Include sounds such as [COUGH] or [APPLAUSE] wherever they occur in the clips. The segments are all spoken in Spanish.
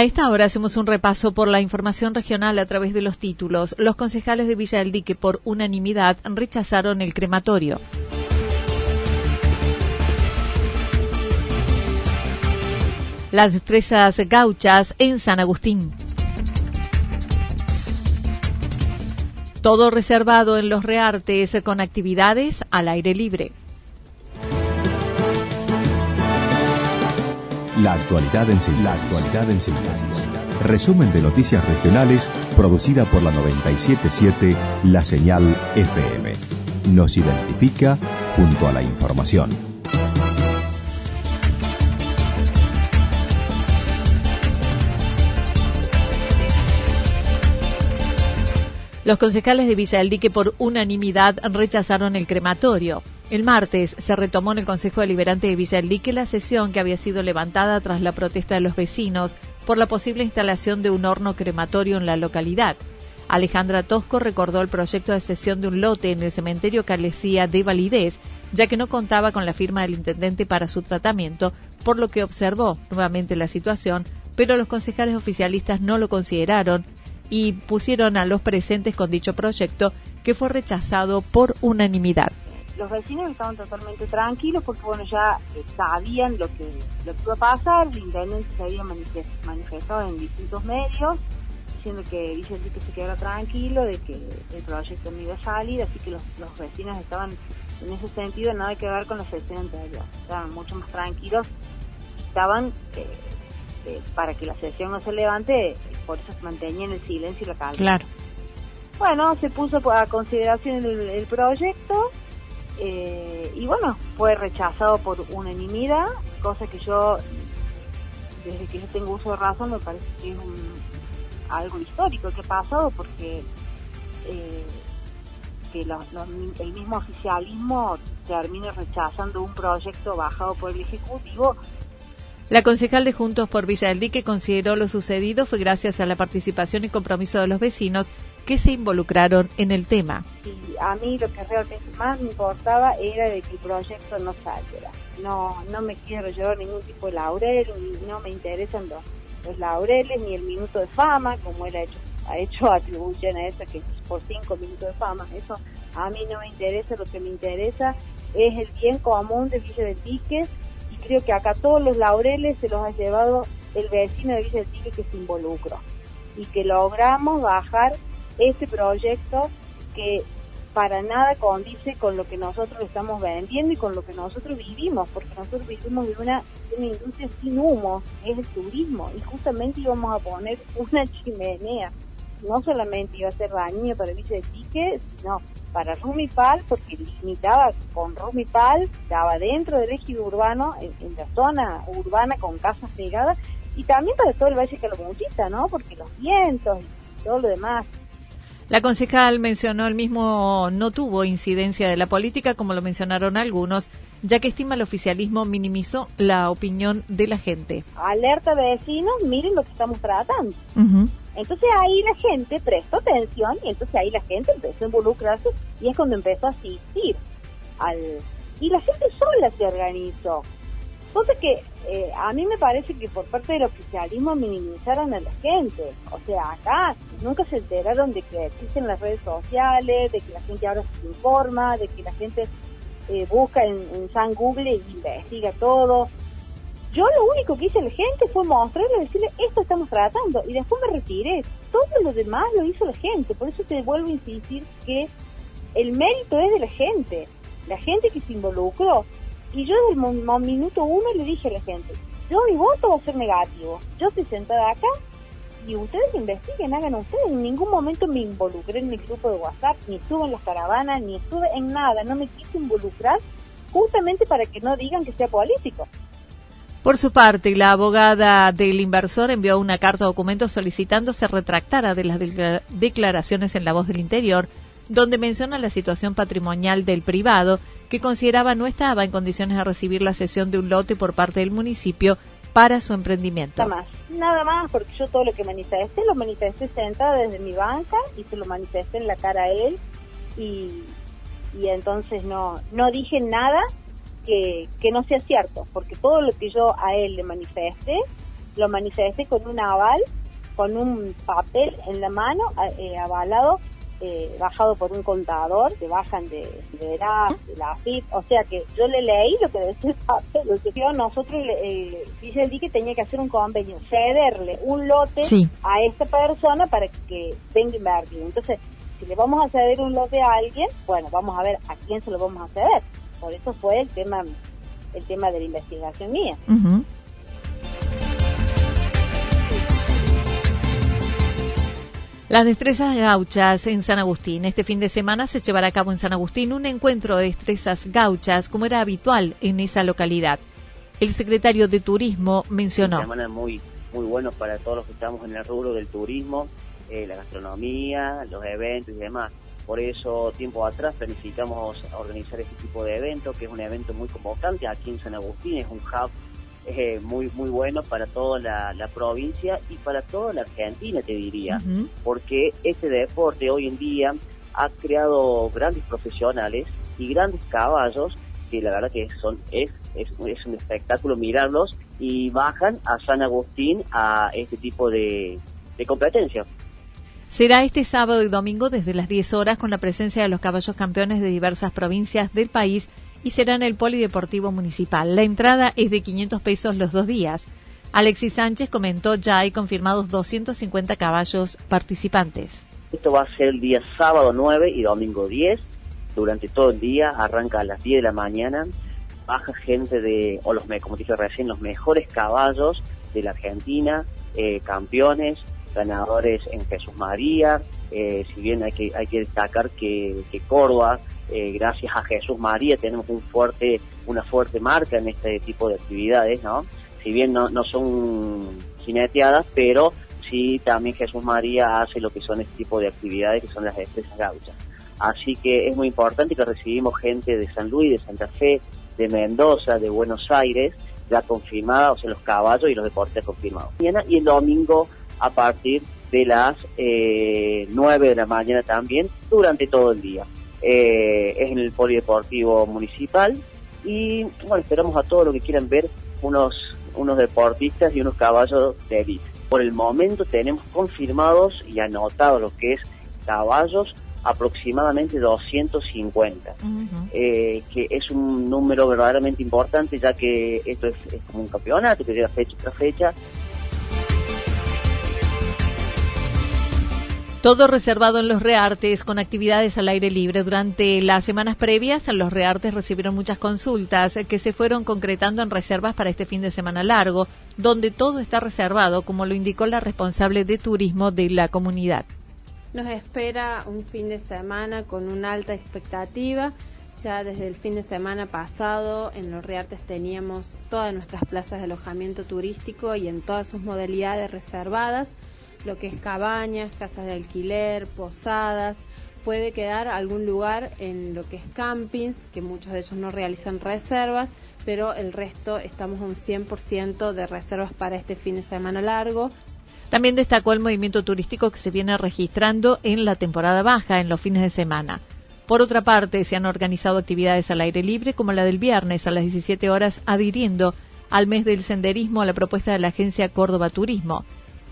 A esta hora hacemos un repaso por la información regional a través de los títulos. Los concejales de Villa del Dique por unanimidad rechazaron el crematorio. Las destrezas gauchas en San Agustín. Todo reservado en los reartes con actividades al aire libre. La actualidad en síntesis. actualidad en síntesis. Resumen de noticias regionales producida por la 977 La Señal FM. Nos identifica junto a la información. Los concejales de Villa del Dique por unanimidad rechazaron el crematorio. El martes se retomó en el Consejo Deliberante de Villa del Dique la sesión que había sido levantada tras la protesta de los vecinos por la posible instalación de un horno crematorio en la localidad. Alejandra Tosco recordó el proyecto de cesión de un lote en el cementerio carecía de validez, ya que no contaba con la firma del intendente para su tratamiento, por lo que observó nuevamente la situación, pero los concejales oficialistas no lo consideraron y pusieron a los presentes con dicho proyecto que fue rechazado por unanimidad. Los vecinos estaban totalmente tranquilos porque bueno ya sabían lo que, lo que iba a pasar, el intendente se había manifestado en distintos medios diciendo que dice que se quedara tranquilo, de que el proyecto no iba a salir, así que los, vecinos estaban en ese sentido nada que ver con la sesión anterior, estaban mucho más tranquilos, estaban eh, eh, para que la sesión no se levante por eso se mantenía en el silencio y la calma. Claro. Bueno, se puso a consideración el, proyecto eh, y bueno, fue rechazado por unanimidad, cosa que yo, desde que yo tengo uso de razón, me parece que es algo histórico que ha pasado porque eh, que el mismo oficialismo termine rechazando un proyecto bajado por el Ejecutivo. La concejal de Juntos por Villa del Dique consideró lo sucedido fue gracias a la participación y compromiso de los vecinos que se involucraron en el tema. Y a mí lo que realmente más me importaba era de que el proyecto no saliera. No, no me quiero llevar ningún tipo de laurel, ni no me interesan los, laureles, ni el minuto de fama, como él ha hecho, ha hecho [LAUGHS] atribución a eso, que por cinco minutos de fama. Eso a mí no me interesa, lo que me interesa es el bien común de Villa del Dique creo que acá todos los laureles se los ha llevado el vecino de Villa del que se involucró y que logramos bajar este proyecto que para nada condice con lo que nosotros estamos vendiendo y con lo que nosotros vivimos, porque nosotros vivimos de una, industria sin humo, es el turismo, y justamente íbamos a poner una chimenea. No solamente iba a ser daño para Villa de Tique, sino para Rumipal, porque limitaba con Rumipal, estaba dentro del ejido urbano, en, la zona urbana con casas pegadas, y también para todo el Valle Calamuchita, ¿no? Porque los vientos y todo lo demás. La concejal mencionó el mismo no tuvo incidencia de la política, como lo mencionaron algunos, ya que estima el oficialismo minimizó la opinión de la gente. Alerta vecinos, miren lo que estamos tratando. Entonces ahí la gente prestó atención y entonces ahí la gente empezó a involucrarse y es cuando empezó a asistir al... Y la gente sola se organizó. Cosa que eh, a mí me parece que por parte del oficialismo minimizaron a la gente. O sea, acá nunca se enteraron de que existen las redes sociales, de que la gente ahora se informa, de que la gente eh, busca en, San Google y investiga todo. Yo lo único que hice a la gente fue mostrarle, decirle, esto estamos tratando, y después me retiré. Todo lo demás lo hizo la gente, por eso te vuelvo a insistir que el mérito es de la gente, la gente que se involucró. Y yo desde el minuto uno le dije a la gente, yo mi voto va a ser negativo, yo estoy sentada acá y ustedes investiguen, hagan ustedes. En ningún momento me involucré en mi grupo de WhatsApp, ni estuve en las caravanas, ni estuve en nada, no me quise involucrar justamente para que no digan que sea político. Por su parte, la abogada del inversor envió una carta documento solicitando se retractara de las declaraciones en la voz del interior, donde menciona la situación patrimonial del privado, que consideraba no estaba en condiciones de recibir la cesión de un lote por parte del municipio para su emprendimiento. Nada más, nada más, porque yo todo lo que manifesté lo manifesté sentada desde mi banca y se lo manifesté en la cara a él y, y entonces no, no dije nada que, que no sea cierto, porque todo lo que yo a él le manifesté, lo manifesté con un aval, con un papel en la mano eh, avalado, eh, bajado por un contador, que bajan de, de la, de la FIP, o sea que yo le leí lo que decía el papel, lo que yo nosotros, eh, dice el que tenía que hacer un convenio, cederle un lote a esta persona para que venga a invertir. Entonces, si le vamos a ceder un lote a alguien, bueno, vamos a ver a quién se lo vamos a ceder por eso fue el tema el tema de la investigación mía. Las destrezas gauchas en San Agustín. Este fin de semana se llevará a cabo en San Agustín un encuentro de destrezas gauchas, como era habitual en esa localidad. El secretario de Turismo mencionó. Una semana muy, muy para todos los que estamos en el rubro del turismo, eh, la gastronomía, los eventos y demás. Por eso, tiempo atrás, planificamos organizar este tipo de evento, que es un evento muy convocante aquí en San Agustín, es un hub eh, muy muy bueno para toda la, provincia y para toda la Argentina, te diría, porque este deporte hoy en día ha creado grandes profesionales y grandes caballos que la verdad que son es, es, es un espectáculo mirarlos y bajan a San Agustín a este tipo de, de competencia. Será este sábado y domingo desde las 10 horas con la presencia de los caballos campeones de diversas provincias del país y será en el Polideportivo Municipal. La entrada es de 500 pesos los dos días. Alexis Sánchez comentó ya hay confirmados 250 caballos participantes. Esto va a ser el día sábado 9 y domingo 10. Durante todo el día, arranca a las 10 de la mañana. Baja gente de, o los, como dije recién, los mejores caballos de la Argentina, eh, campeones, ganadores en Jesús María, eh, si bien hay que, hay que destacar que, que Córdoba, eh, gracias a Jesús María, tenemos un fuerte, una fuerte marca en este tipo de actividades, ¿no? Si bien no, son jineteadas, pero sí también Jesús María hace lo que son este tipo de actividades, que son las destrezas gauchas. Así que es muy importante que recibimos gente de San Luis, de Santa Fe, de Mendoza, de Buenos Aires, ya confirmada, o sea, los caballos y los deportes confirmados. Y el domingo a partir de las eh, 9 de la mañana también durante todo el día. Eh, es en el Polideportivo Municipal. Y bueno, esperamos a todos los que quieran ver unos, unos deportistas y unos caballos de élite. Por el momento tenemos confirmados y anotados lo que es caballos aproximadamente 250, eh, que es un número verdaderamente importante ya que esto es, es como un campeonato que llega fecha tras fecha Todo reservado en los reartes con actividades al aire libre. Durante las semanas previas, los reartes recibieron muchas consultas que se fueron concretando en reservas para este fin de semana largo, donde todo está reservado, como lo indicó la responsable de turismo de la comunidad. Nos espera un fin de semana con una alta expectativa. Ya desde el fin de semana pasado en los Reartes teníamos todas nuestras plazas de alojamiento turístico y en todas sus modalidades reservadas lo que es cabañas, casas de alquiler, posadas. Puede quedar algún lugar en lo que es campings, que muchos de ellos no realizan reservas, pero el resto estamos un 100% de reservas para este fin de semana largo. También destacó el movimiento turístico que se viene registrando en la temporada baja, en los fines de semana. Por otra parte, se han organizado actividades al aire libre como la del viernes a las 17 horas, adhiriendo al mes del senderismo a la propuesta de la agencia Córdoba Turismo.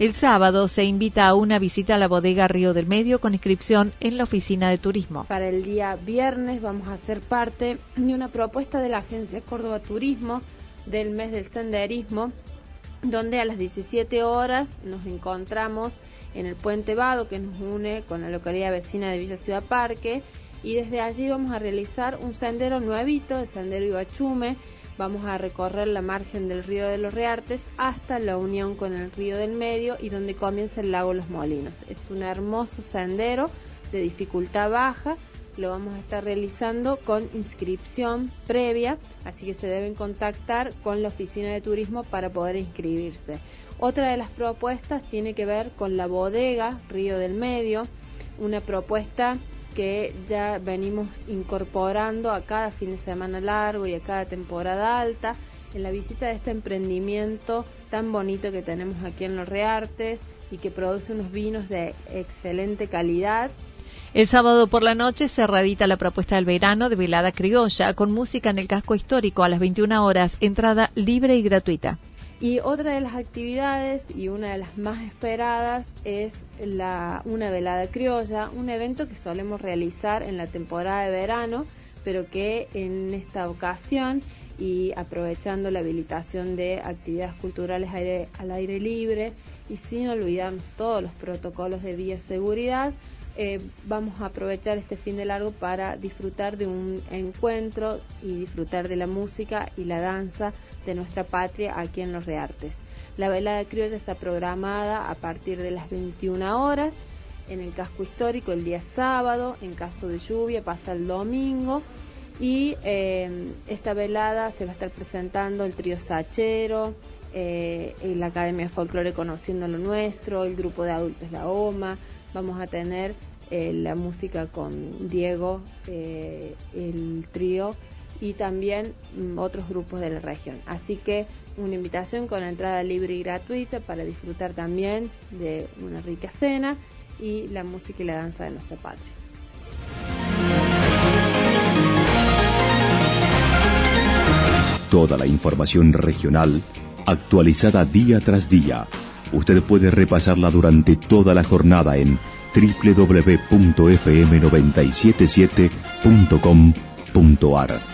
El sábado se invita a una visita a la bodega Río del Medio con inscripción en la oficina de turismo. Para el día viernes vamos a ser parte de una propuesta de la agencia Córdoba Turismo del mes del senderismo, donde a las 17 horas nos encontramos en el puente Vado que nos une con la localidad vecina de Villa Ciudad Parque y desde allí vamos a realizar un sendero nuevito, el sendero Ibachume, Vamos a recorrer la margen del río de los Reartes hasta la unión con el río del Medio y donde comienza el lago Los Molinos. Es un hermoso sendero de dificultad baja. Lo vamos a estar realizando con inscripción previa, así que se deben contactar con la oficina de turismo para poder inscribirse. Otra de las propuestas tiene que ver con la bodega Río del Medio, una propuesta que ya venimos incorporando a cada fin de semana largo y a cada temporada alta en la visita de este emprendimiento tan bonito que tenemos aquí en Los Reartes y que produce unos vinos de excelente calidad. El sábado por la noche se reedita la propuesta del verano de Velada Criolla con música en el casco histórico a las 21 horas, entrada libre y gratuita. Y otra de las actividades y una de las más esperadas es la, una velada criolla, un evento que solemos realizar en la temporada de verano, pero que en esta ocasión y aprovechando la habilitación de actividades culturales al aire libre y sin olvidarnos todos los protocolos de bioseguridad, eh, vamos a aprovechar este fin de largo para disfrutar de un encuentro y disfrutar de la música y la danza de nuestra patria aquí en Los Reartes. La velada criolla está programada a partir de las 21 horas en el casco histórico el día sábado, en caso de lluvia pasa el domingo y eh, esta velada se va a estar presentando el trío Sachero, eh, la Academia de Folclore Conociendo lo Nuestro, el grupo de adultos La OMA, vamos a tener eh, la música con Diego, el trío y también mm, otros grupos de la región. Así que una invitación con entrada libre y gratuita para disfrutar también de una rica cena y la música y la danza de nuestra patria. Toda la información regional actualizada día tras día. Usted puede repasarla durante toda la jornada en www.fm977.com.ar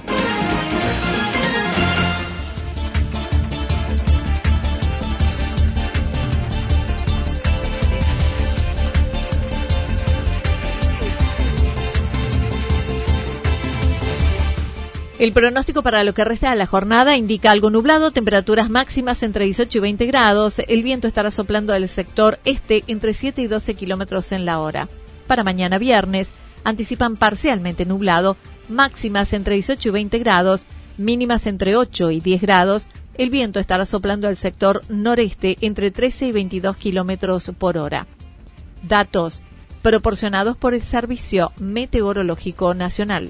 El pronóstico para lo que resta de la jornada indica algo nublado, temperaturas máximas entre 18 y 20 grados. El viento estará soplando del sector este entre 7 y 12 kilómetros en la hora. Para mañana viernes, anticipan parcialmente nublado, máximas entre 18 y 20 grados, mínimas entre 8 y 10 grados. El viento estará soplando al sector noreste entre 13 y 22 kilómetros por hora. Datos proporcionados por el Servicio Meteorológico Nacional.